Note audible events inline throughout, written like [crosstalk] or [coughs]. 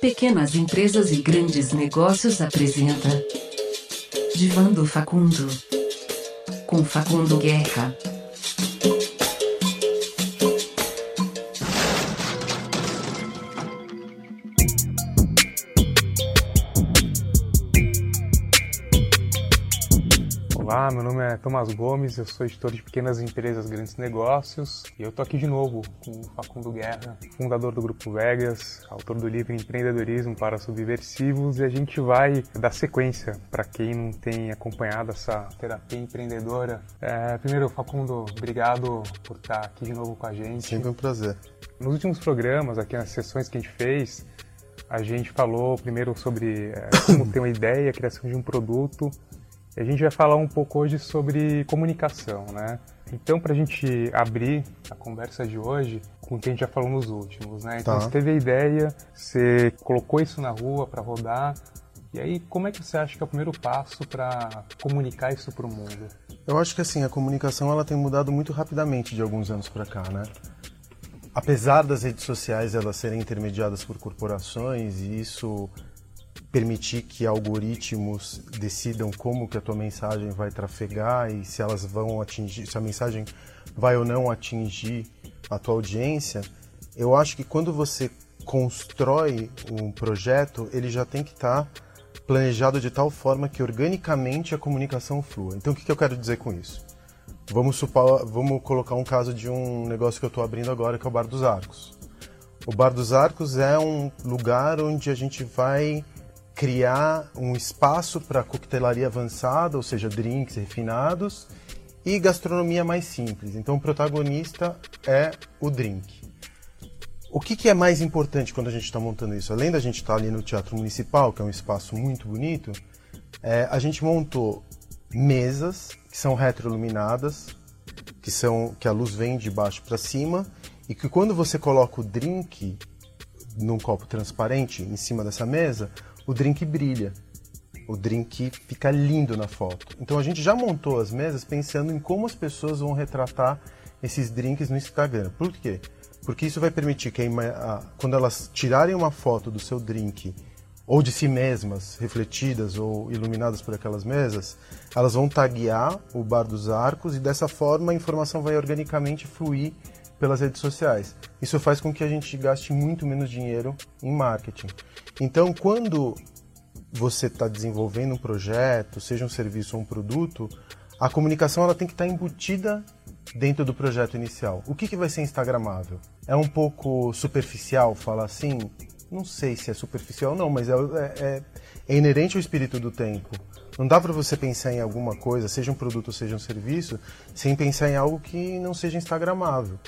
Pequenas Empresas e Grandes Negócios apresenta Divã do Facundo com Facundo Guerra. Olá, meu nome é Tomás Gomes, eu sou editor de pequenas empresas, grandes negócios e eu tô aqui de novo com o Facundo Guerra, fundador do Grupo Vegas, autor do livro Empreendedorismo para Subversivos e a gente vai dar sequência para quem não tem acompanhado essa terapia empreendedora. É, primeiro, Facundo, obrigado por estar aqui de novo com a gente. Sempre um prazer. Nos últimos programas, aqui nas sessões que a gente fez, a gente falou primeiro sobre é, como ter uma ideia, a criação de um produto a gente vai falar um pouco hoje sobre comunicação, né? Então, para a gente abrir a conversa de hoje com o que a gente já falou nos últimos, né? Então, tá. você teve a ideia, você colocou isso na rua para rodar, e aí como é que você acha que é o primeiro passo para comunicar isso para o mundo? Eu acho que assim a comunicação ela tem mudado muito rapidamente de alguns anos para cá, né? Apesar das redes sociais elas serem intermediadas por corporações e isso permitir que algoritmos decidam como que a tua mensagem vai trafegar e se elas vão atingir, se a mensagem vai ou não atingir a tua audiência, eu acho que quando você constrói um projeto, ele já tem que estar tá planejado de tal forma que organicamente a comunicação flua. Então o que, que eu quero dizer com isso? Vamos, supor, vamos colocar um caso de um negócio que eu estou abrindo agora, que é o Bar dos Arcos. O Bar dos Arcos é um lugar onde a gente vai criar um espaço para coquetelaria avançada, ou seja, drinks refinados, e gastronomia mais simples. Então o protagonista é o drink. O que, que é mais importante quando a gente está montando isso? Além da gente estar tá ali no Teatro Municipal, que é um espaço muito bonito, é, a gente montou mesas que são retroiluminadas, que são que a luz vem de baixo para cima e que quando você coloca o drink num copo transparente em cima dessa mesa, o drink brilha. O drink fica lindo na foto. Então a gente já montou as mesas pensando em como as pessoas vão retratar esses drinks no Instagram. Por quê? Porque isso vai permitir que a, quando elas tirarem uma foto do seu drink ou de si mesmas, refletidas ou iluminadas por aquelas mesas, elas vão taguear o Bar dos Arcos e dessa forma a informação vai organicamente fluir pelas redes sociais. Isso faz com que a gente gaste muito menos dinheiro em marketing. Então, quando você está desenvolvendo um projeto, seja um serviço ou um produto, a comunicação ela tem que estar tá embutida dentro do projeto inicial. O que, que vai ser instagramável? É um pouco superficial falar assim? Não sei se é superficial ou não, mas é, é, é inerente ao espírito do tempo. Não dá para você pensar em alguma coisa, seja um produto seja um serviço, sem pensar em algo que não seja instagramável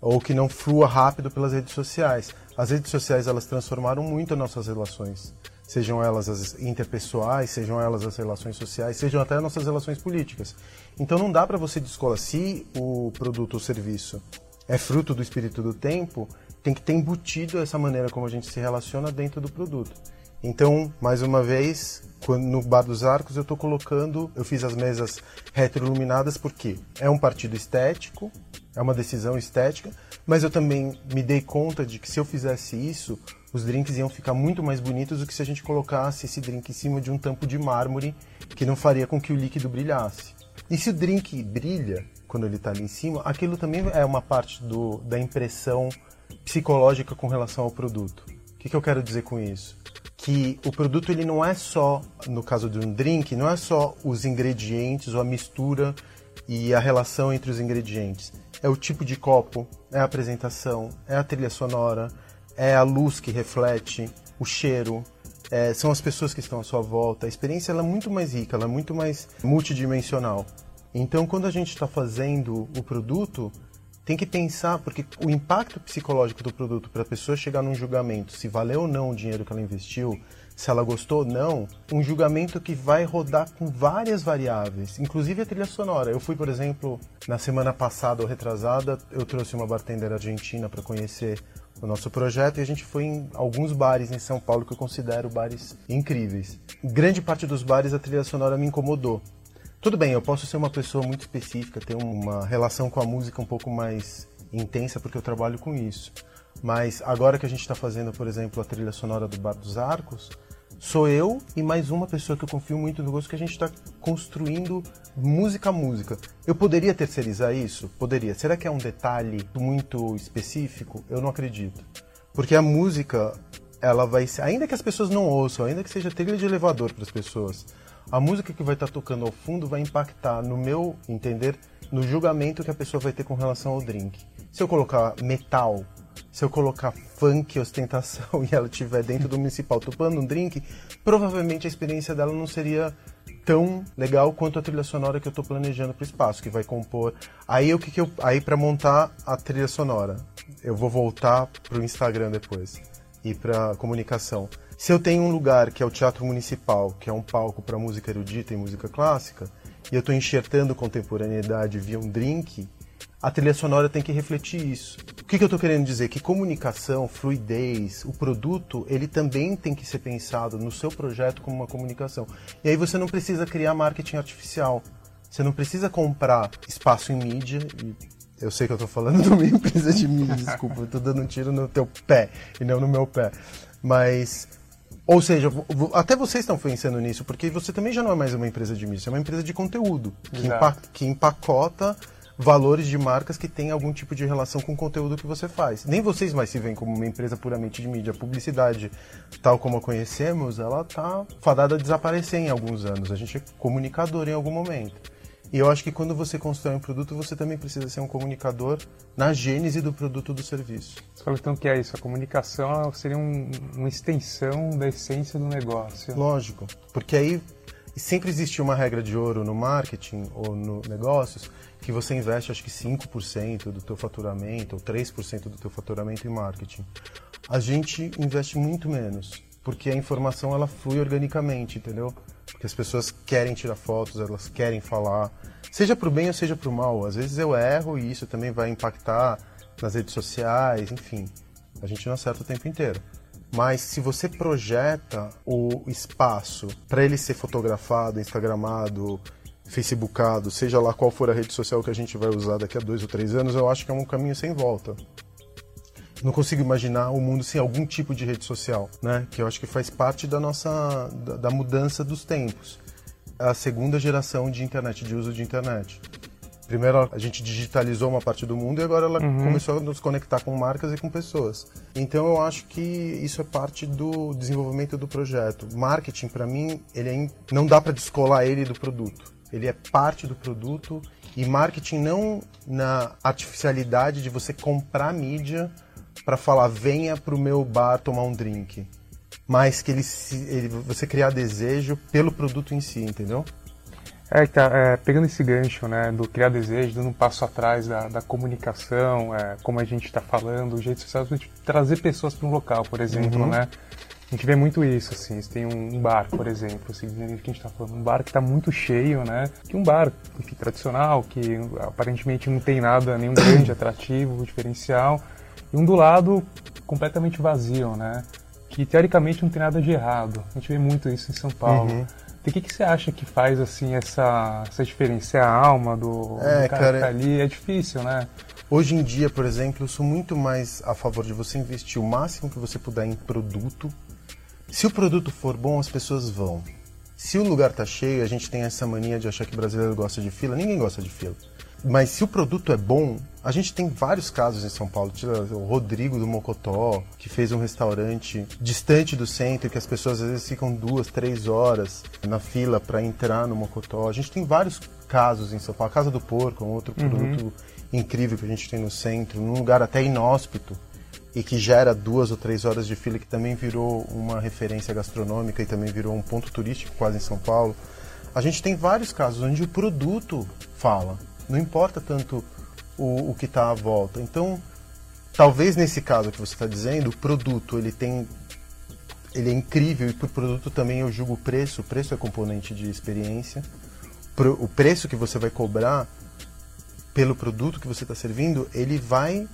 ou que não flua rápido pelas redes sociais. As redes sociais elas transformaram muito as nossas relações, sejam elas as interpessoais, sejam elas as relações sociais, sejam até as nossas relações políticas. Então não dá para você descolar se o produto ou serviço é fruto do espírito do tempo, tem que ter embutido essa maneira como a gente se relaciona dentro do produto. Então, mais uma vez, no Bar dos Arcos eu estou colocando, eu fiz as mesas retroiluminadas porque é um partido estético, é uma decisão estética, mas eu também me dei conta de que se eu fizesse isso, os drinks iam ficar muito mais bonitos do que se a gente colocasse esse drink em cima de um tampo de mármore, que não faria com que o líquido brilhasse. E se o drink brilha quando ele está ali em cima, aquilo também é uma parte do, da impressão psicológica com relação ao produto. O que, que eu quero dizer com isso? Que o produto ele não é só, no caso de um drink, não é só os ingredientes ou a mistura e a relação entre os ingredientes é o tipo de copo, é a apresentação, é a trilha sonora, é a luz que reflete, o cheiro, é, são as pessoas que estão à sua volta. A experiência é muito mais rica, é muito mais multidimensional. Então, quando a gente está fazendo o produto, tem que pensar, porque o impacto psicológico do produto para a pessoa chegar num julgamento, se valeu ou não o dinheiro que ela investiu, se ela gostou ou não, um julgamento que vai rodar com várias variáveis, inclusive a trilha sonora. Eu fui, por exemplo, na semana passada ou retrasada, eu trouxe uma bartender argentina para conhecer o nosso projeto e a gente foi em alguns bares em São Paulo que eu considero bares incríveis. grande parte dos bares a trilha sonora me incomodou. Tudo bem, eu posso ser uma pessoa muito específica, ter uma relação com a música um pouco mais intensa porque eu trabalho com isso. Mas agora que a gente está fazendo, por exemplo, a trilha sonora do Bar dos Arcos, sou eu e mais uma pessoa que eu confio muito no gosto que a gente está construindo música a música. Eu poderia terceirizar isso? Poderia. Será que é um detalhe muito específico? Eu não acredito. Porque a música, ela vai ser, ainda que as pessoas não ouçam, ainda que seja trilha de elevador para as pessoas, a música que vai estar tá tocando ao fundo vai impactar, no meu entender, no julgamento que a pessoa vai ter com relação ao drink. Se eu colocar metal se eu colocar funk, ostentação [laughs] e ela estiver dentro do municipal topando um drink, provavelmente a experiência dela não seria tão legal quanto a trilha sonora que eu estou planejando para o espaço, que vai compor. Aí o que, que eu, aí para montar a trilha sonora, eu vou voltar para o Instagram depois e para comunicação. Se eu tenho um lugar que é o Teatro Municipal, que é um palco para música erudita e música clássica, e eu estou enxertando contemporaneidade via um drink, a trilha sonora tem que refletir isso. O que, que eu estou querendo dizer? Que comunicação, fluidez, o produto, ele também tem que ser pensado no seu projeto como uma comunicação. E aí você não precisa criar marketing artificial. Você não precisa comprar espaço em mídia. Eu sei que eu estou falando [laughs] de uma empresa de mídia, desculpa, eu estou dando um tiro no teu pé e não no meu pé. Mas ou seja, até vocês estão pensando nisso, porque você também já não é mais uma empresa de mídia, você é uma empresa de conteúdo, que, empa que empacota valores de marcas que têm algum tipo de relação com o conteúdo que você faz. Nem vocês mais se veem como uma empresa puramente de mídia. A publicidade, tal como a conhecemos, ela está fadada a desaparecer em alguns anos. A gente é comunicador em algum momento. E eu acho que quando você constrói um produto, você também precisa ser um comunicador na gênese do produto ou do serviço. Você falou então que é isso, a comunicação seria um, uma extensão da essência do negócio. Lógico, porque aí sempre existe uma regra de ouro no marketing ou no negócios, que você investe acho que 5% do teu faturamento ou 3% do teu faturamento em marketing. A gente investe muito menos, porque a informação ela flui organicamente, entendeu? Porque as pessoas querem tirar fotos, elas querem falar, seja para o bem ou seja para o mal. Às vezes eu erro e isso também vai impactar nas redes sociais, enfim. A gente não acerta o tempo inteiro. Mas se você projeta o espaço para ele ser fotografado, instagramado, facebookado, seja lá qual for a rede social que a gente vai usar daqui a dois ou três anos, eu acho que é um caminho sem volta. Não consigo imaginar o um mundo sem algum tipo de rede social, né? Que eu acho que faz parte da nossa da, da mudança dos tempos. A segunda geração de internet, de uso de internet. Primeiro a gente digitalizou uma parte do mundo e agora ela uhum. começou a nos conectar com marcas e com pessoas. Então eu acho que isso é parte do desenvolvimento do projeto. Marketing para mim, ele é, não dá para descolar ele do produto ele é parte do produto e marketing não na artificialidade de você comprar mídia para falar venha para o meu bar tomar um drink, mas que ele, ele, você criar desejo pelo produto em si, entendeu? É, tá, é, pegando esse gancho, né, do criar desejo, dando um passo atrás da, da comunicação, é, como a gente está falando, o jeito social, trazer pessoas para um local, por exemplo, uhum. né? A gente vê muito isso, assim, você tem um bar, por exemplo, assim, que a gente está falando, um bar que está muito cheio, né? Que um bar, enfim, tradicional, que aparentemente não tem nada, nenhum grande [coughs] atrativo, diferencial, e um do lado completamente vazio, né? Que teoricamente não tem nada de errado. A gente vê muito isso em São Paulo. Uhum. Então, o que, que você acha que faz assim essa, essa diferença? É a alma do, é, do cara, cara que tá ali? É difícil, né? Hoje em dia, por exemplo, eu sou muito mais a favor de você investir o máximo que você puder em produto se o produto for bom, as pessoas vão. Se o lugar tá cheio, a gente tem essa mania de achar que brasileiro gosta de fila. Ninguém gosta de fila. Mas se o produto é bom, a gente tem vários casos em São Paulo. O Rodrigo do Mocotó, que fez um restaurante distante do centro, que as pessoas às vezes ficam duas, três horas na fila para entrar no Mocotó. A gente tem vários casos em São Paulo. A Casa do Porco, um outro uhum. produto incrível que a gente tem no centro, num lugar até inóspito e que gera duas ou três horas de fila, que também virou uma referência gastronômica e também virou um ponto turístico quase em São Paulo. A gente tem vários casos onde o produto fala, não importa tanto o, o que está à volta. Então, talvez nesse caso que você está dizendo, o produto ele tem ele é incrível e por produto também eu julgo o preço. O preço é componente de experiência. O preço que você vai cobrar pelo produto que você está servindo, ele vai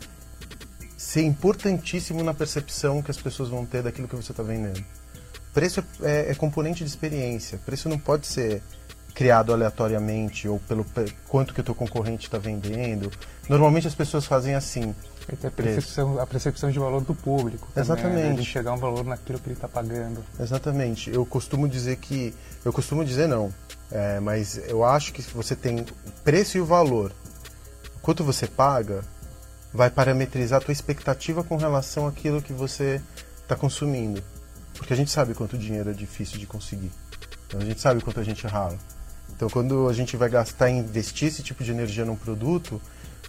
ser importantíssimo na percepção que as pessoas vão ter daquilo que você está vendendo. Preço é, é, é, componente de experiência. Preço não pode ser criado aleatoriamente ou pelo quanto que o teu concorrente está vendendo. Normalmente as pessoas fazem assim. a percepção, a percepção de valor do público. Exatamente. Também, né? enxergar um valor naquilo que ele está pagando. Exatamente. Eu costumo dizer que. Eu costumo dizer não. É, mas eu acho que você tem o preço e o valor. Quanto você paga vai parametrizar a tua expectativa com relação àquilo que você está consumindo. Porque a gente sabe quanto dinheiro é difícil de conseguir. Então a gente sabe quanto a gente rala. Então, quando a gente vai gastar e investir esse tipo de energia num produto,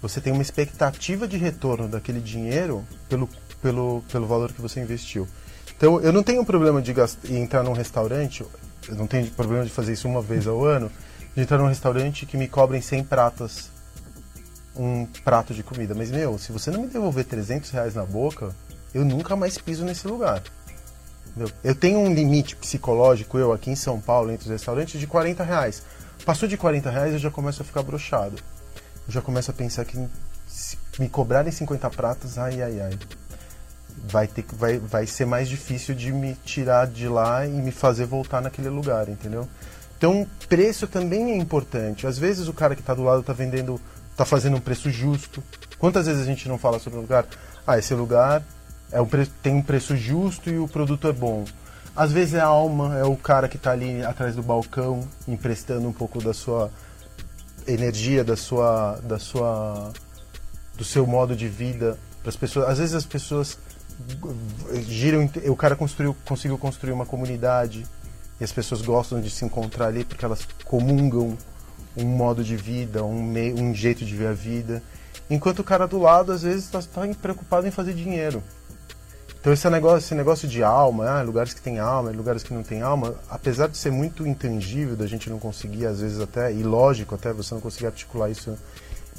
você tem uma expectativa de retorno daquele dinheiro pelo, pelo, pelo valor que você investiu. Então, eu não tenho problema de gastar, entrar num restaurante, eu não tenho problema de fazer isso uma vez ao ano, de entrar num restaurante que me cobrem 100 pratas um prato de comida. Mas, meu, se você não me devolver 300 reais na boca, eu nunca mais piso nesse lugar. Eu tenho um limite psicológico, eu aqui em São Paulo, entre os restaurantes, de 40 reais. Passou de 40 reais, eu já começo a ficar brochado. Eu já começo a pensar que se me cobrarem 50 pratas, ai, ai, ai. Vai, ter, vai, vai ser mais difícil de me tirar de lá e me fazer voltar naquele lugar, entendeu? Então, preço também é importante. Às vezes o cara que está do lado está vendendo, está fazendo um preço justo. Quantas vezes a gente não fala sobre um lugar? Ah, esse lugar é um tem um preço justo e o produto é bom. Às vezes é a alma, é o cara que está ali atrás do balcão, emprestando um pouco da sua energia, da sua, da sua, do seu modo de vida para as pessoas. Às vezes as pessoas giram, o cara construiu, conseguiu construir uma comunidade e as pessoas gostam de se encontrar ali porque elas comungam um modo de vida, um, meio, um jeito de ver a vida. Enquanto o cara do lado às vezes está tá preocupado em fazer dinheiro. Então esse negócio, esse negócio de alma, ah, lugares que tem alma, lugares que não tem alma, apesar de ser muito intangível, da gente não conseguir às vezes até, e lógico até você não conseguir articular isso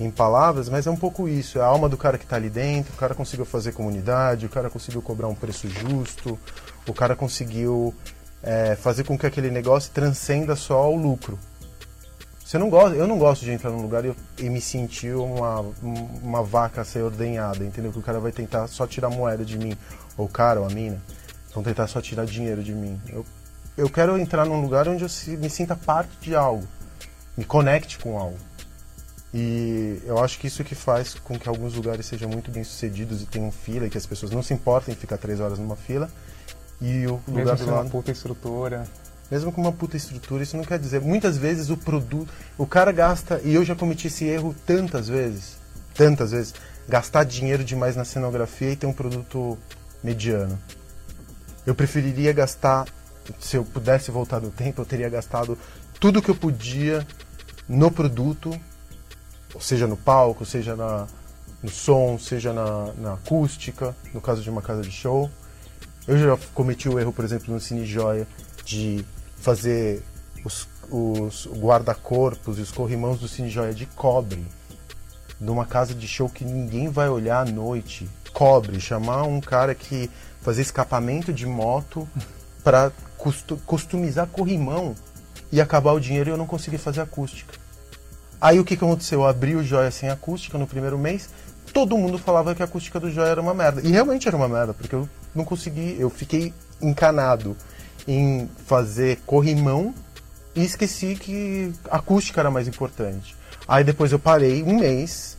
em palavras, mas é um pouco isso, é a alma do cara que está ali dentro, o cara conseguiu fazer comunidade, o cara conseguiu cobrar um preço justo, o cara conseguiu é, fazer com que aquele negócio transcenda só o lucro. Você não gosta, eu não gosto de entrar num lugar e, e me sentir uma, uma vaca a ser ordenhada, entendeu? Que o cara vai tentar só tirar moeda de mim ou o cara ou a mina, vão tentar só tirar dinheiro de mim. Eu, eu quero entrar num lugar onde eu me sinta parte de algo, me conecte com algo. E eu acho que isso que faz com que alguns lugares sejam muito bem sucedidos e tenham fila e que as pessoas não se importem em ficar três horas numa fila. E o Mesmo lugar do lado. uma puta estrutura. Mesmo com uma puta estrutura, isso não quer dizer. Muitas vezes o produto. O cara gasta. E eu já cometi esse erro tantas vezes. Tantas vezes. Gastar dinheiro demais na cenografia e ter um produto mediano. Eu preferiria gastar, se eu pudesse voltar no tempo, eu teria gastado tudo que eu podia no produto, seja no palco, seja na, no som, seja na, na acústica, no caso de uma casa de show. Eu já cometi o erro, por exemplo, no Cine Joia, de fazer os, os guarda-corpos e os corrimãos do Cine Joia de cobre, numa casa de show que ninguém vai olhar à noite, cobre, chamar um cara que fazia escapamento de moto [laughs] para customizar corrimão e acabar o dinheiro e eu não consegui fazer acústica. Aí o que, que aconteceu? Eu abri o Joia sem acústica no primeiro mês, todo mundo falava que a acústica do Joia era uma merda. E realmente era uma merda, porque eu não consegui, eu fiquei encanado em fazer corrimão e esqueci que acústica era mais importante. Aí depois eu parei um mês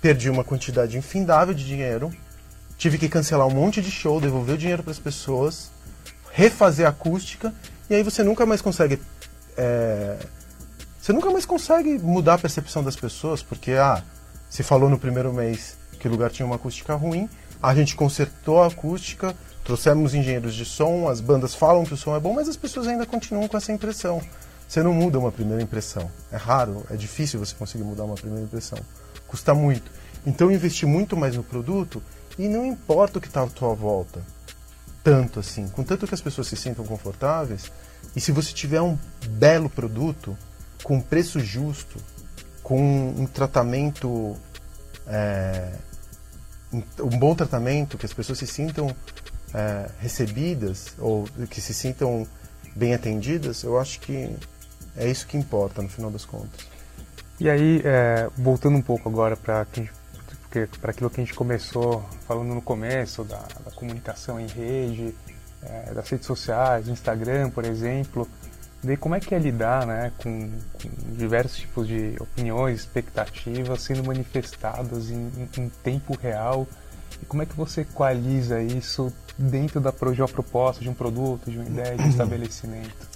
perdi uma quantidade infindável de dinheiro, tive que cancelar um monte de show, devolver o dinheiro para as pessoas, refazer a acústica, e aí você nunca mais consegue. É, você nunca mais consegue mudar a percepção das pessoas, porque ah, se falou no primeiro mês que o lugar tinha uma acústica ruim, a gente consertou a acústica, trouxemos engenheiros de som, as bandas falam que o som é bom, mas as pessoas ainda continuam com essa impressão. Você não muda uma primeira impressão. É raro, é difícil você conseguir mudar uma primeira impressão custa muito. Então investir muito mais no produto e não importa o que está à tua volta, tanto assim, contanto que as pessoas se sintam confortáveis e se você tiver um belo produto com preço justo, com um tratamento, é, um bom tratamento, que as pessoas se sintam é, recebidas ou que se sintam bem atendidas, eu acho que é isso que importa no final das contas. E aí, é, voltando um pouco agora para aquilo que a gente começou falando no começo, da, da comunicação em rede, é, das redes sociais, Instagram, por exemplo, Daí como é que é lidar né, com, com diversos tipos de opiniões, expectativas sendo manifestadas em, em, tempo real e como é que você equaliza isso dentro da de uma proposta, de um produto, de uma ideia, de um [clears throat] estabelecimento?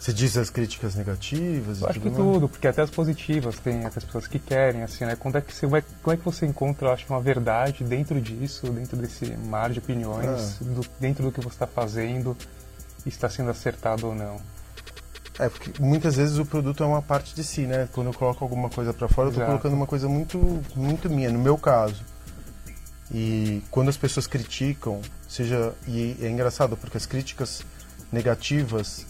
Você diz as críticas negativas? Eu acho que tudo, porque até as positivas tem as pessoas que querem, assim, né? Quando é que você vai, como é que você encontra, acho, uma verdade dentro disso, dentro desse mar de opiniões, ah. do, dentro do que você está fazendo, está sendo acertado ou não? É, porque muitas vezes o produto é uma parte de si, né? Quando eu coloco alguma coisa para fora, eu tô colocando uma coisa muito, muito minha, no meu caso. E quando as pessoas criticam, seja. E é engraçado, porque as críticas negativas,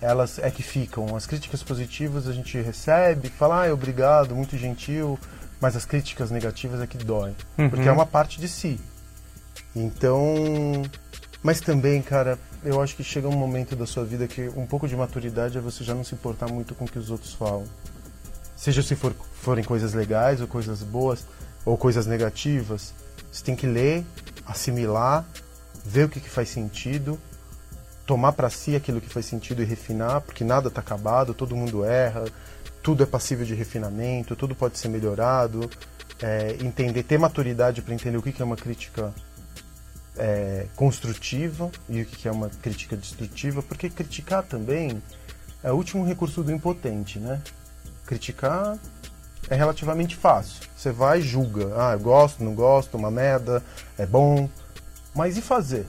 elas é que ficam. As críticas positivas a gente recebe, fala, ah, obrigado, muito gentil, mas as críticas negativas é que dói. Uhum. Porque é uma parte de si. Então. Mas também, cara, eu acho que chega um momento da sua vida que um pouco de maturidade é você já não se importar muito com o que os outros falam. Seja se for, forem coisas legais ou coisas boas ou coisas negativas, você tem que ler, assimilar, ver o que, que faz sentido, tomar para si aquilo que faz sentido e refinar, porque nada está acabado, todo mundo erra, tudo é passível de refinamento, tudo pode ser melhorado. É, entender, ter maturidade para entender o que, que é uma crítica é, construtiva e o que é uma crítica destrutiva, porque criticar também é o último recurso do impotente, né? Criticar é relativamente fácil. Você vai e julga. Ah, eu gosto, não gosto, uma merda, é bom. Mas e fazer?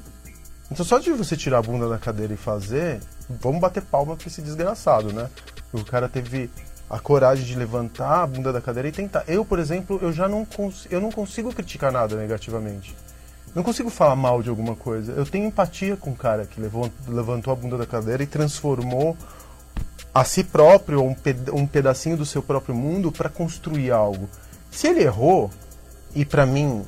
Então só de você tirar a bunda da cadeira e fazer, vamos bater palma pra esse desgraçado, né? O cara teve a coragem de levantar a bunda da cadeira e tentar. Eu, por exemplo, eu já não, eu não consigo criticar nada negativamente. Não consigo falar mal de alguma coisa. Eu tenho empatia com o cara que levou, levantou a bunda da cadeira e transformou a si próprio, um, um pedacinho do seu próprio mundo para construir algo. Se ele errou e para mim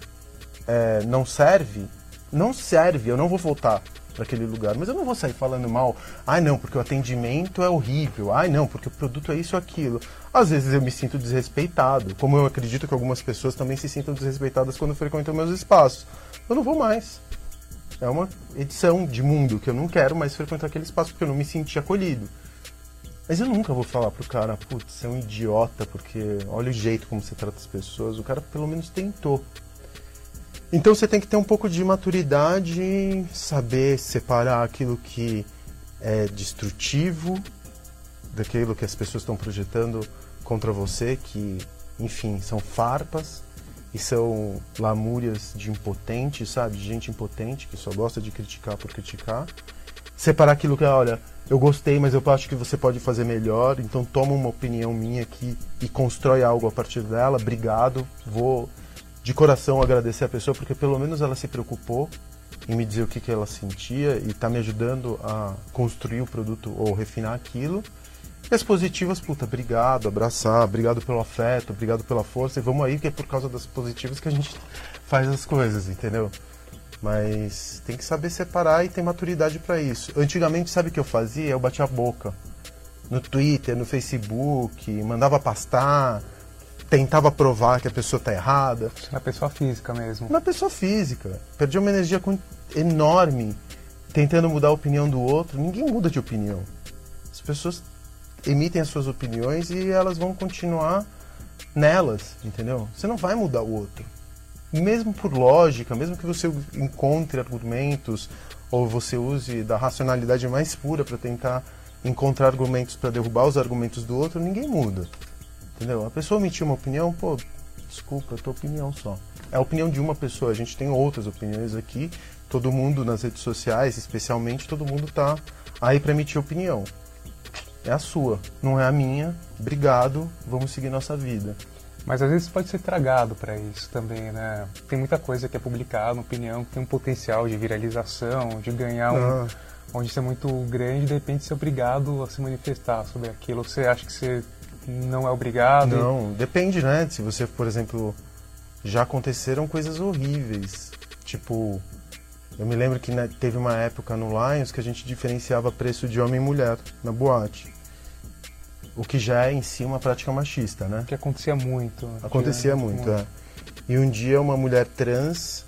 é, não serve, não serve. Eu não vou voltar para aquele lugar. Mas eu não vou sair falando mal. Ai, não, porque o atendimento é horrível. Ai, não, porque o produto é isso ou aquilo. Às vezes eu me sinto desrespeitado, como eu acredito que algumas pessoas também se sintam desrespeitadas quando frequentam meus espaços eu não vou mais. É uma edição de mundo que eu não quero mais frequentar aquele espaço porque eu não me senti acolhido. Mas eu nunca vou falar pro cara, putz, você é um idiota porque olha o jeito como você trata as pessoas. O cara pelo menos tentou. Então você tem que ter um pouco de maturidade, saber separar aquilo que é destrutivo daquilo que as pessoas estão projetando contra você, que, enfim, são farpas e são lamúrias de impotente, sabe? De gente impotente que só gosta de criticar por criticar. Separar aquilo que, olha, eu gostei, mas eu acho que você pode fazer melhor, então toma uma opinião minha aqui e constrói algo a partir dela. Obrigado, vou de coração agradecer a pessoa porque pelo menos ela se preocupou em me dizer o que, que ela sentia e está me ajudando a construir o produto ou refinar aquilo. E as positivas, puta, obrigado, abraçar, obrigado pelo afeto, obrigado pela força. E vamos aí, que é por causa das positivas que a gente faz as coisas, entendeu? Mas tem que saber separar e ter maturidade para isso. Antigamente, sabe o que eu fazia? Eu batia a boca. No Twitter, no Facebook, mandava pastar, tentava provar que a pessoa tá errada. Na pessoa física mesmo. Na pessoa física. Perdi uma energia enorme tentando mudar a opinião do outro. Ninguém muda de opinião. As pessoas emitem as suas opiniões e elas vão continuar nelas, entendeu? Você não vai mudar o outro. Mesmo por lógica, mesmo que você encontre argumentos ou você use da racionalidade mais pura para tentar encontrar argumentos para derrubar os argumentos do outro, ninguém muda. Entendeu? A pessoa emitiu uma opinião, pô, desculpa, é tua opinião só. É a opinião de uma pessoa, a gente tem outras opiniões aqui, todo mundo nas redes sociais, especialmente, todo mundo tá aí para emitir opinião é a sua, não é a minha. Obrigado, vamos seguir nossa vida. Mas às vezes pode ser tragado para isso também, né? Tem muita coisa que é publicada, uma opinião que tem um potencial de viralização, de ganhar um. Ah. onde ser muito grande, de repente ser obrigado a se manifestar sobre aquilo. Você acha que você não é obrigado? Não, depende, né? Se você, por exemplo, já aconteceram coisas horríveis. Tipo, eu me lembro que né, teve uma época no Lions que a gente diferenciava preço de homem e mulher na boate. O que já é em si uma prática machista, né? Que acontecia muito. Acontecia muito, muito, é. E um dia uma mulher trans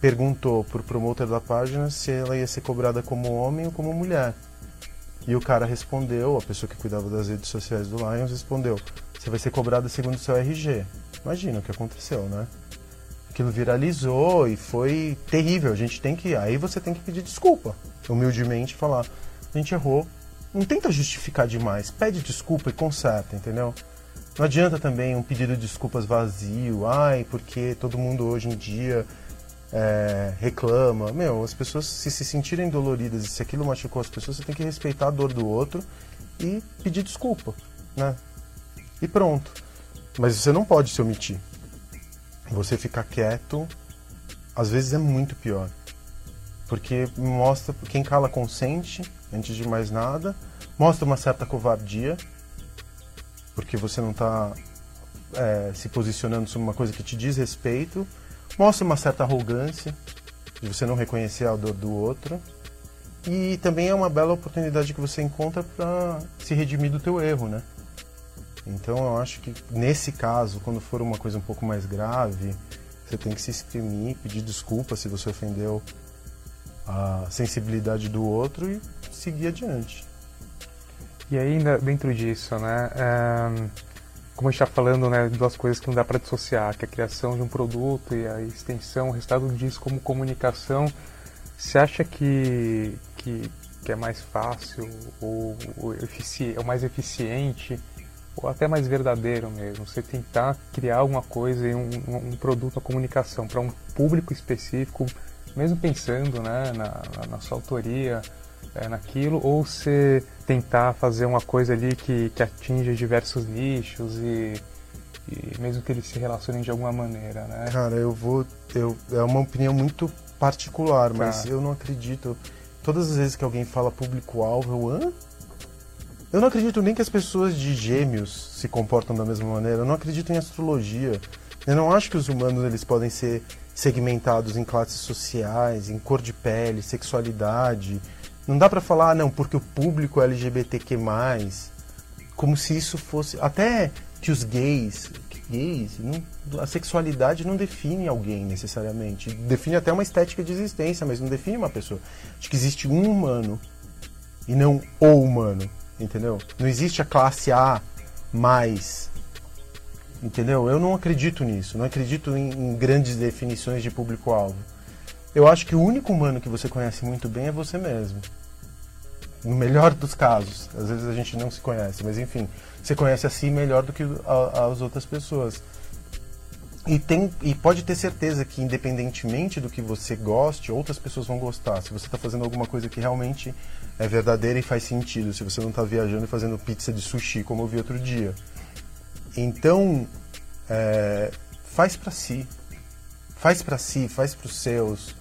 perguntou pro promotor da página se ela ia ser cobrada como homem ou como mulher. E o cara respondeu, a pessoa que cuidava das redes sociais do Lions respondeu: você vai ser cobrado segundo o seu RG. Imagina o que aconteceu, né? Aquilo viralizou e foi terrível. A gente tem que. Aí você tem que pedir desculpa. Humildemente falar: a gente errou. Não tenta justificar demais. Pede desculpa e conserta, entendeu? Não adianta também um pedido de desculpas vazio. Ai, porque todo mundo hoje em dia é, reclama. Meu, as pessoas se se sentirem doloridas e se aquilo machucou as pessoas, você tem que respeitar a dor do outro e pedir desculpa, né? E pronto. Mas você não pode se omitir. Você ficar quieto, às vezes é muito pior. Porque mostra, quem cala consente, antes de mais nada, mostra uma certa covardia, porque você não está é, se posicionando sobre uma coisa que te diz respeito, mostra uma certa arrogância de você não reconhecer a dor do outro e também é uma bela oportunidade que você encontra para se redimir do teu erro, né? Então eu acho que nesse caso, quando for uma coisa um pouco mais grave, você tem que se exprimir, pedir desculpa se você ofendeu a sensibilidade do outro e seguir adiante. E ainda dentro disso, né? É, como a gente está falando, né, duas coisas que não dá para dissociar, que é a criação de um produto e a extensão, o resultado disso como comunicação. Você acha que, que, que é mais fácil ou, ou efici é o mais eficiente ou até mais verdadeiro mesmo? Você tentar criar alguma coisa e um, um produto, uma comunicação para um público específico, mesmo pensando né, na, na sua autoria, é, naquilo, ou você tentar fazer uma coisa ali que, que atinja diversos nichos e, e mesmo que eles se relacionem de alguma maneira, né? Cara, eu vou. Eu, é uma opinião muito particular, tá. mas eu não acredito. Todas as vezes que alguém fala público-alvo, eu. Hã? Eu não acredito nem que as pessoas de gêmeos se comportam da mesma maneira. Eu não acredito em astrologia. Eu não acho que os humanos eles podem ser segmentados em classes sociais, em cor de pele, sexualidade, não dá para falar, ah, não, porque o público é LGBTQ+, como se isso fosse... Até que os gays, gays não, a sexualidade não define alguém necessariamente. Define até uma estética de existência, mas não define uma pessoa. Acho que existe um humano e não o humano, entendeu? Não existe a classe A mais, entendeu? Eu não acredito nisso, não acredito em, em grandes definições de público-alvo. Eu acho que o único humano que você conhece muito bem é você mesmo. No melhor dos casos. Às vezes a gente não se conhece, mas enfim, você conhece a si melhor do que a, as outras pessoas. E, tem, e pode ter certeza que, independentemente do que você goste, outras pessoas vão gostar. Se você está fazendo alguma coisa que realmente é verdadeira e faz sentido. Se você não está viajando e fazendo pizza de sushi, como eu vi outro dia. Então, é, faz para si. Faz para si, faz para os seus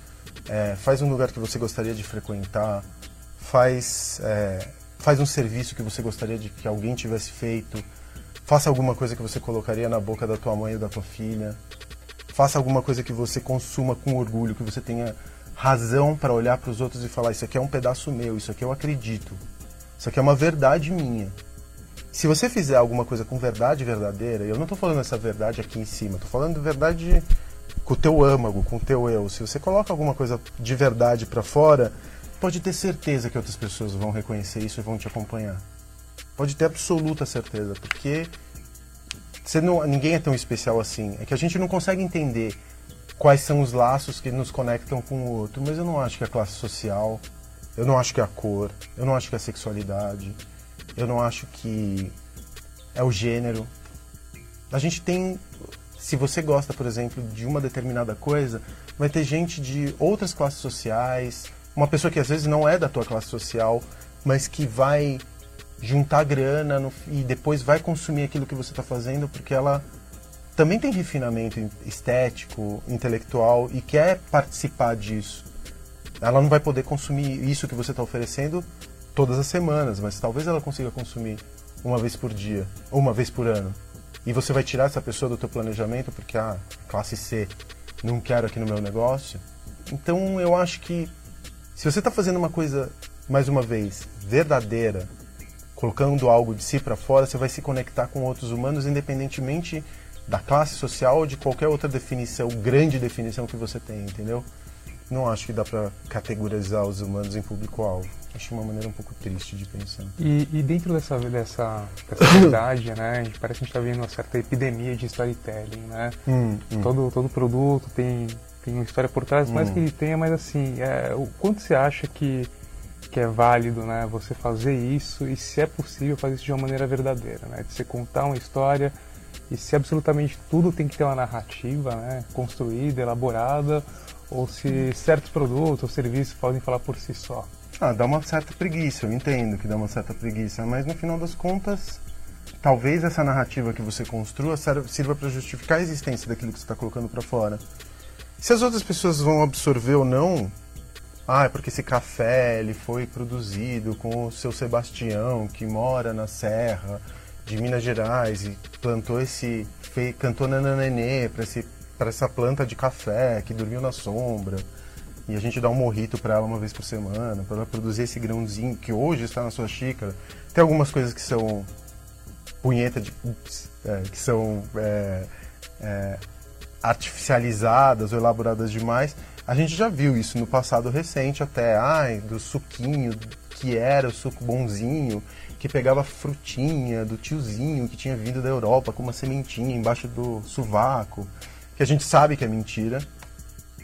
é, faz um lugar que você gostaria de frequentar, faz, é, faz um serviço que você gostaria de que alguém tivesse feito, faça alguma coisa que você colocaria na boca da tua mãe ou da tua filha, faça alguma coisa que você consuma com orgulho, que você tenha razão para olhar para os outros e falar: Isso aqui é um pedaço meu, isso aqui eu acredito, isso aqui é uma verdade minha. Se você fizer alguma coisa com verdade verdadeira, eu não estou falando essa verdade aqui em cima, estou falando de verdade com o teu âmago, com o teu eu. Se você coloca alguma coisa de verdade para fora, pode ter certeza que outras pessoas vão reconhecer isso e vão te acompanhar. Pode ter absoluta certeza, porque você não, ninguém é tão especial assim. É que a gente não consegue entender quais são os laços que nos conectam com o outro, mas eu não acho que é a classe social, eu não acho que é a cor, eu não acho que é a sexualidade, eu não acho que é o gênero. A gente tem se você gosta, por exemplo, de uma determinada coisa, vai ter gente de outras classes sociais, uma pessoa que às vezes não é da tua classe social, mas que vai juntar grana no, e depois vai consumir aquilo que você está fazendo porque ela também tem refinamento estético, intelectual e quer participar disso. Ela não vai poder consumir isso que você está oferecendo todas as semanas, mas talvez ela consiga consumir uma vez por dia ou uma vez por ano e você vai tirar essa pessoa do teu planejamento porque a ah, classe C não quero aqui no meu negócio. Então eu acho que se você está fazendo uma coisa mais uma vez verdadeira, colocando algo de si para fora, você vai se conectar com outros humanos independentemente da classe social ou de qualquer outra definição, grande definição que você tem, entendeu? não acho que dá para categorizar os humanos em público-alvo. Acho uma maneira um pouco triste de pensar. E, e dentro dessa, dessa, dessa realidade, né, parece que a gente está vendo uma certa epidemia de storytelling, né? Hum, hum. Todo, todo produto tem, tem uma história por trás, hum. mais que ele tenha, mas assim, é, o quanto você acha que, que é válido né, você fazer isso e se é possível fazer isso de uma maneira verdadeira, né? De você contar uma história e se absolutamente tudo tem que ter uma narrativa né, construída, elaborada, ou se certos produtos ou serviços podem falar por si só. Ah, dá uma certa preguiça, eu entendo que dá uma certa preguiça, mas no final das contas, talvez essa narrativa que você construa sirva para justificar a existência daquilo que você está colocando para fora. Se as outras pessoas vão absorver ou não, ah, é porque esse café ele foi produzido com o seu Sebastião, que mora na serra de Minas Gerais e plantou esse, fez, cantou nananenê para essa planta de café que dormiu na sombra e a gente dá um morrito para ela uma vez por semana, para ela produzir esse grãozinho que hoje está na sua xícara. Tem algumas coisas que são punheta de é, que são é, é, artificializadas ou elaboradas demais. A gente já viu isso no passado recente até, ai, do suquinho que era o suco bonzinho, que pegava frutinha do tiozinho que tinha vindo da Europa com uma sementinha embaixo do sovaco, que a gente sabe que é mentira,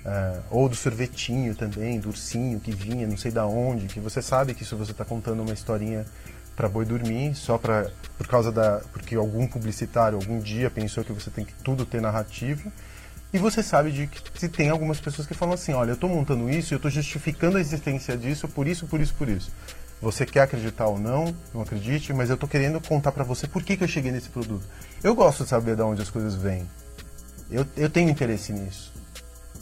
é, ou do sorvetinho também, do ursinho que vinha, não sei da onde, que você sabe que isso você está contando uma historinha para boi dormir, só para por causa da porque algum publicitário algum dia pensou que você tem que tudo ter narrativa. E você sabe de que se tem algumas pessoas que falam assim, olha, eu estou montando isso, eu estou justificando a existência disso por isso, por isso, por isso. Você quer acreditar ou não, não acredite, mas eu estou querendo contar para você por que, que eu cheguei nesse produto. Eu gosto de saber de onde as coisas vêm. Eu, eu tenho interesse nisso.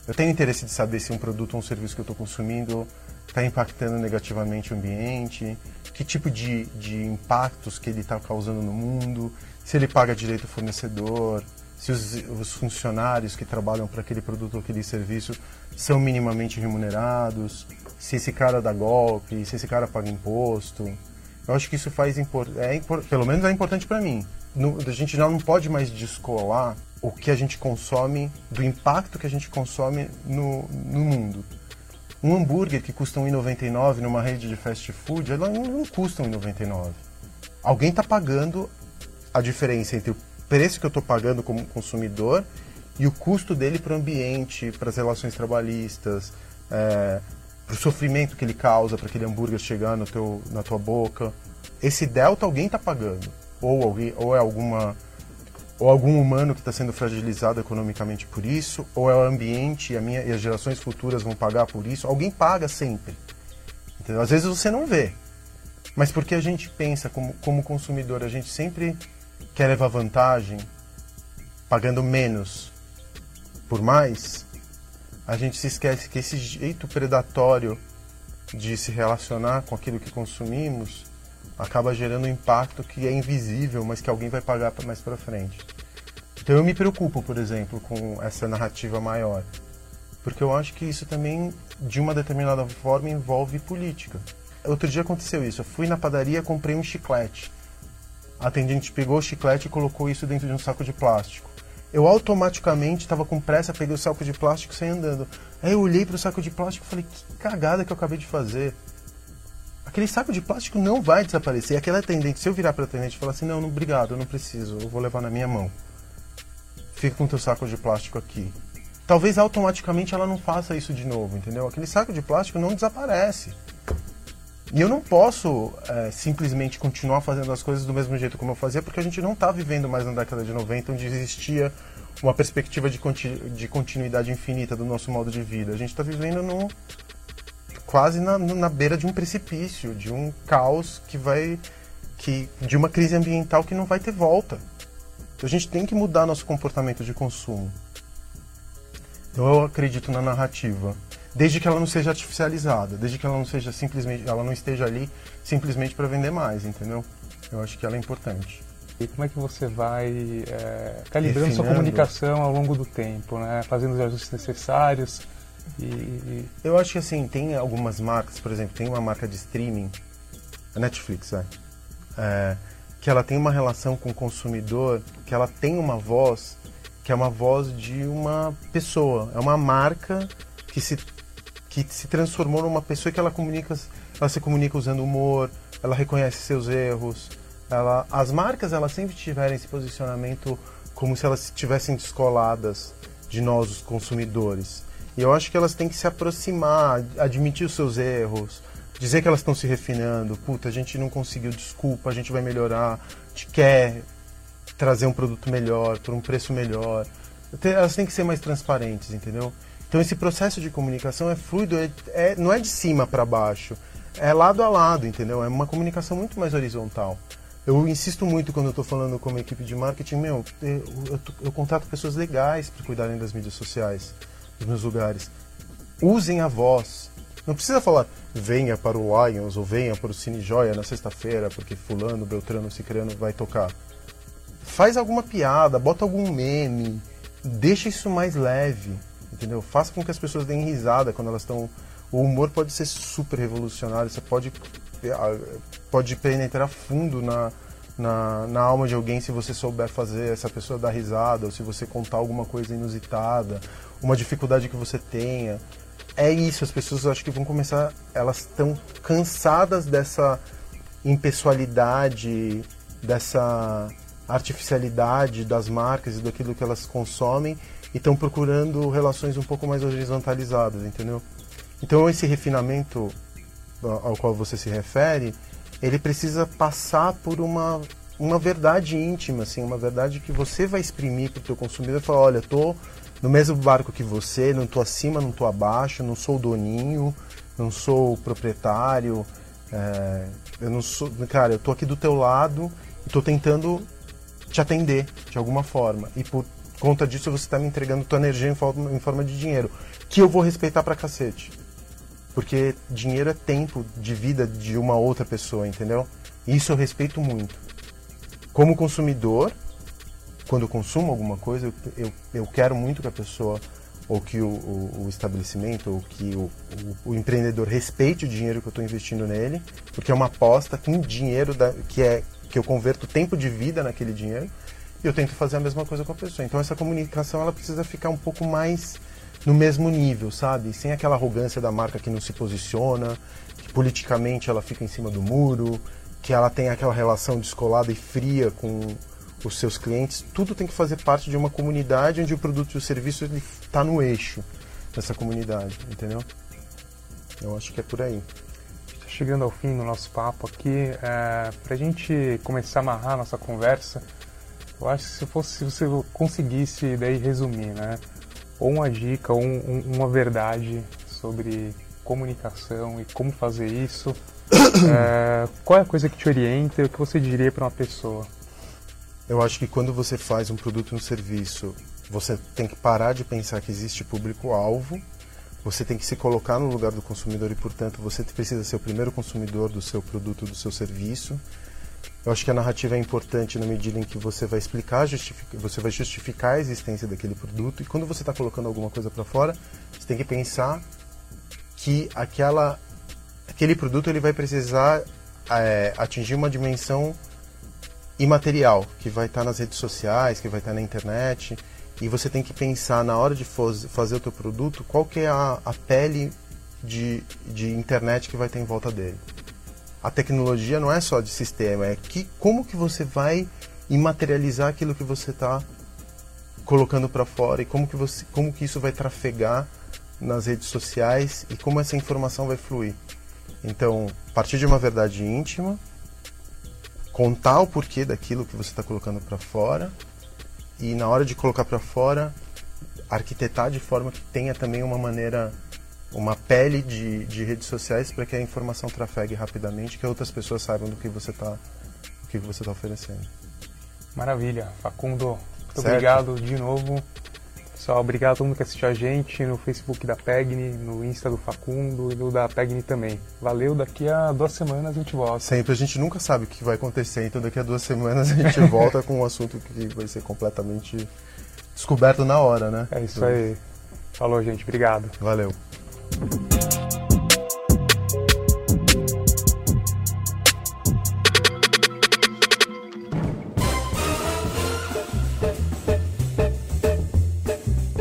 Eu tenho interesse de saber se um produto ou um serviço que eu estou consumindo está impactando negativamente o ambiente, que tipo de, de impactos que ele está causando no mundo, se ele paga direito ao fornecedor, se os, os funcionários que trabalham para aquele produto ou aquele serviço são minimamente remunerados, se esse cara dá golpe, se esse cara paga imposto. Eu acho que isso faz é, pelo menos é importante para mim. No, a gente já não pode mais descolar o que a gente consome, do impacto que a gente consome no, no mundo. Um hambúrguer que custa R$1,99 numa rede de fast food, ela não, não custa R$1,99. Alguém está pagando a diferença entre o preço que eu estou pagando como consumidor e o custo dele para o ambiente, para as relações trabalhistas, é, para o sofrimento que ele causa para aquele hambúrguer chegar no teu, na tua boca. Esse delta alguém está pagando. Ou, alguém, ou é alguma ou algum humano que está sendo fragilizado economicamente por isso, ou é o ambiente e, a minha, e as gerações futuras vão pagar por isso. Alguém paga sempre. Entendeu? Às vezes você não vê. Mas porque a gente pensa como, como consumidor, a gente sempre quer levar vantagem, pagando menos por mais, a gente se esquece que esse jeito predatório de se relacionar com aquilo que consumimos acaba gerando um impacto que é invisível, mas que alguém vai pagar mais para frente. Então eu me preocupo, por exemplo, com essa narrativa maior, porque eu acho que isso também, de uma determinada forma, envolve política. Outro dia aconteceu isso. Eu fui na padaria, comprei um chiclete. A atendente pegou o chiclete e colocou isso dentro de um saco de plástico. Eu automaticamente estava com pressa, peguei o saco de plástico e saí andando. Aí eu olhei para o saco de plástico e falei: que cagada que eu acabei de fazer aquele saco de plástico não vai desaparecer. Aquela atendente, se eu virar para a atendente e falar assim, não, não, obrigado, eu não preciso, eu vou levar na minha mão. Fica com teu saco de plástico aqui. Talvez automaticamente ela não faça isso de novo, entendeu? Aquele saco de plástico não desaparece. E eu não posso é, simplesmente continuar fazendo as coisas do mesmo jeito como eu fazia, porque a gente não está vivendo mais na década de 90, onde existia uma perspectiva de, de continuidade infinita do nosso modo de vida. A gente está vivendo no, quase na, na beira de um precipício, de um caos que vai. Que, de uma crise ambiental que não vai ter volta. Então a gente tem que mudar nosso comportamento de consumo. Então eu acredito na narrativa, desde que ela não seja artificializada, desde que ela não seja simplesmente, ela não esteja ali simplesmente para vender mais, entendeu? Eu acho que ela é importante. E como é que você vai é, calibrando Refinando. sua comunicação ao longo do tempo, né? Fazendo os ajustes necessários, e, eu acho que assim, tem algumas marcas, por exemplo, tem uma marca de streaming, a Netflix, é, é, que ela tem uma relação com o consumidor, que ela tem uma voz, que é uma voz de uma pessoa, é uma marca que se que se transformou numa pessoa que ela comunica, ela se comunica usando humor, ela reconhece seus erros. Ela, as marcas elas sempre tiveram esse posicionamento como se elas estivessem descoladas de nós, os consumidores. E eu acho que elas têm que se aproximar, admitir os seus erros, dizer que elas estão se refinando. Puta, a gente não conseguiu, desculpa, a gente vai melhorar, a gente quer trazer um produto melhor, por um preço melhor. Elas têm que ser mais transparentes, entendeu? Então esse processo de comunicação é fluido, é, é não é de cima para baixo, é lado a lado, entendeu? É uma comunicação muito mais horizontal. Eu insisto muito quando eu estou falando com uma equipe de marketing, meu, eu, eu, eu contrato pessoas legais para cuidarem das mídias sociais, dos meus lugares. Usem a voz. Não precisa falar, venha para o Lions ou venha para o Cine Joia na sexta-feira, porque fulano, beltrano, cicrano vai tocar. Faz alguma piada, bota algum meme, deixa isso mais leve entendeu? Faça com que as pessoas deem risada quando elas estão. O humor pode ser super revolucionário, você pode, eh, pode penetrar fundo na, na, na, alma de alguém se você souber fazer essa pessoa dar risada, ou se você contar alguma coisa inusitada, uma dificuldade que você tenha. É isso, as pessoas acho que vão começar, elas estão cansadas dessa impessoalidade, dessa artificialidade das marcas e daquilo que elas consomem e estão procurando relações um pouco mais horizontalizadas, entendeu? Então esse refinamento ao qual você se refere, ele precisa passar por uma uma verdade íntima, assim, uma verdade que você vai exprimir para o teu consumidor e falar, olha, tô no mesmo barco que você, não tô acima, não tô abaixo, não sou doninho, não sou proprietário, é, eu não sou, cara, eu tô aqui do teu lado e tô tentando te atender de alguma forma e por conta disso você está me entregando tua energia em forma, em forma de dinheiro, que eu vou respeitar pra cacete. Porque dinheiro é tempo de vida de uma outra pessoa, entendeu? Isso eu respeito muito. Como consumidor, quando eu consumo alguma coisa, eu, eu, eu quero muito que a pessoa, ou que o, o, o estabelecimento, ou que o, o, empreendedor respeite o dinheiro que eu estou investindo nele, porque é uma aposta com dinheiro da, que é que eu converto tempo de vida naquele dinheiro eu tento fazer a mesma coisa com a pessoa. Então essa comunicação ela precisa ficar um pouco mais no mesmo nível, sabe? Sem aquela arrogância da marca que não se posiciona, que politicamente ela fica em cima do muro, que ela tem aquela relação descolada e fria com os seus clientes. Tudo tem que fazer parte de uma comunidade onde o produto e o serviço está no eixo dessa comunidade, entendeu? Eu acho que é por aí chegando ao fim do nosso papo aqui, é, para a gente começar a amarrar nossa conversa, eu acho que se fosse se você conseguisse daí resumir, né, ou uma dica, ou um, uma verdade sobre comunicação e como fazer isso, [coughs] é, qual é a coisa que te orienta e o que você diria para uma pessoa? Eu acho que quando você faz um produto ou um serviço, você tem que parar de pensar que existe público-alvo, você tem que se colocar no lugar do consumidor e, portanto, você precisa ser o primeiro consumidor do seu produto, do seu serviço. Eu acho que a narrativa é importante na medida em que você vai explicar, você vai justificar a existência daquele produto. E quando você está colocando alguma coisa para fora, você tem que pensar que aquela, aquele produto ele vai precisar é, atingir uma dimensão imaterial, que vai estar tá nas redes sociais, que vai estar tá na internet, e você tem que pensar na hora de fazer o teu produto qual que é a, a pele de, de internet que vai ter em volta dele a tecnologia não é só de sistema, é que como que você vai imaterializar aquilo que você está colocando para fora e como que você, como que isso vai trafegar nas redes sociais e como essa informação vai fluir. Então, partir de uma verdade íntima, contar o porquê daquilo que você está colocando para fora e na hora de colocar para fora, arquitetar de forma que tenha também uma maneira uma pele de, de redes sociais para que a informação trafegue rapidamente, que outras pessoas saibam do que você está que você está oferecendo. Maravilha, Facundo, muito certo. obrigado de novo. Pessoal, obrigado a todo mundo que assistiu a gente no Facebook da Pegni, no Insta do Facundo e no da Pegni também. Valeu, daqui a duas semanas a gente volta. Sempre, a gente nunca sabe o que vai acontecer, então daqui a duas semanas a gente [laughs] volta com um assunto que vai ser completamente descoberto na hora, né? É isso aí. Falou, gente. Obrigado. Valeu.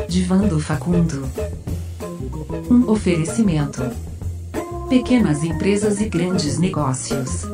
Divando Facundo. Um oferecimento. Pequenas empresas e grandes negócios.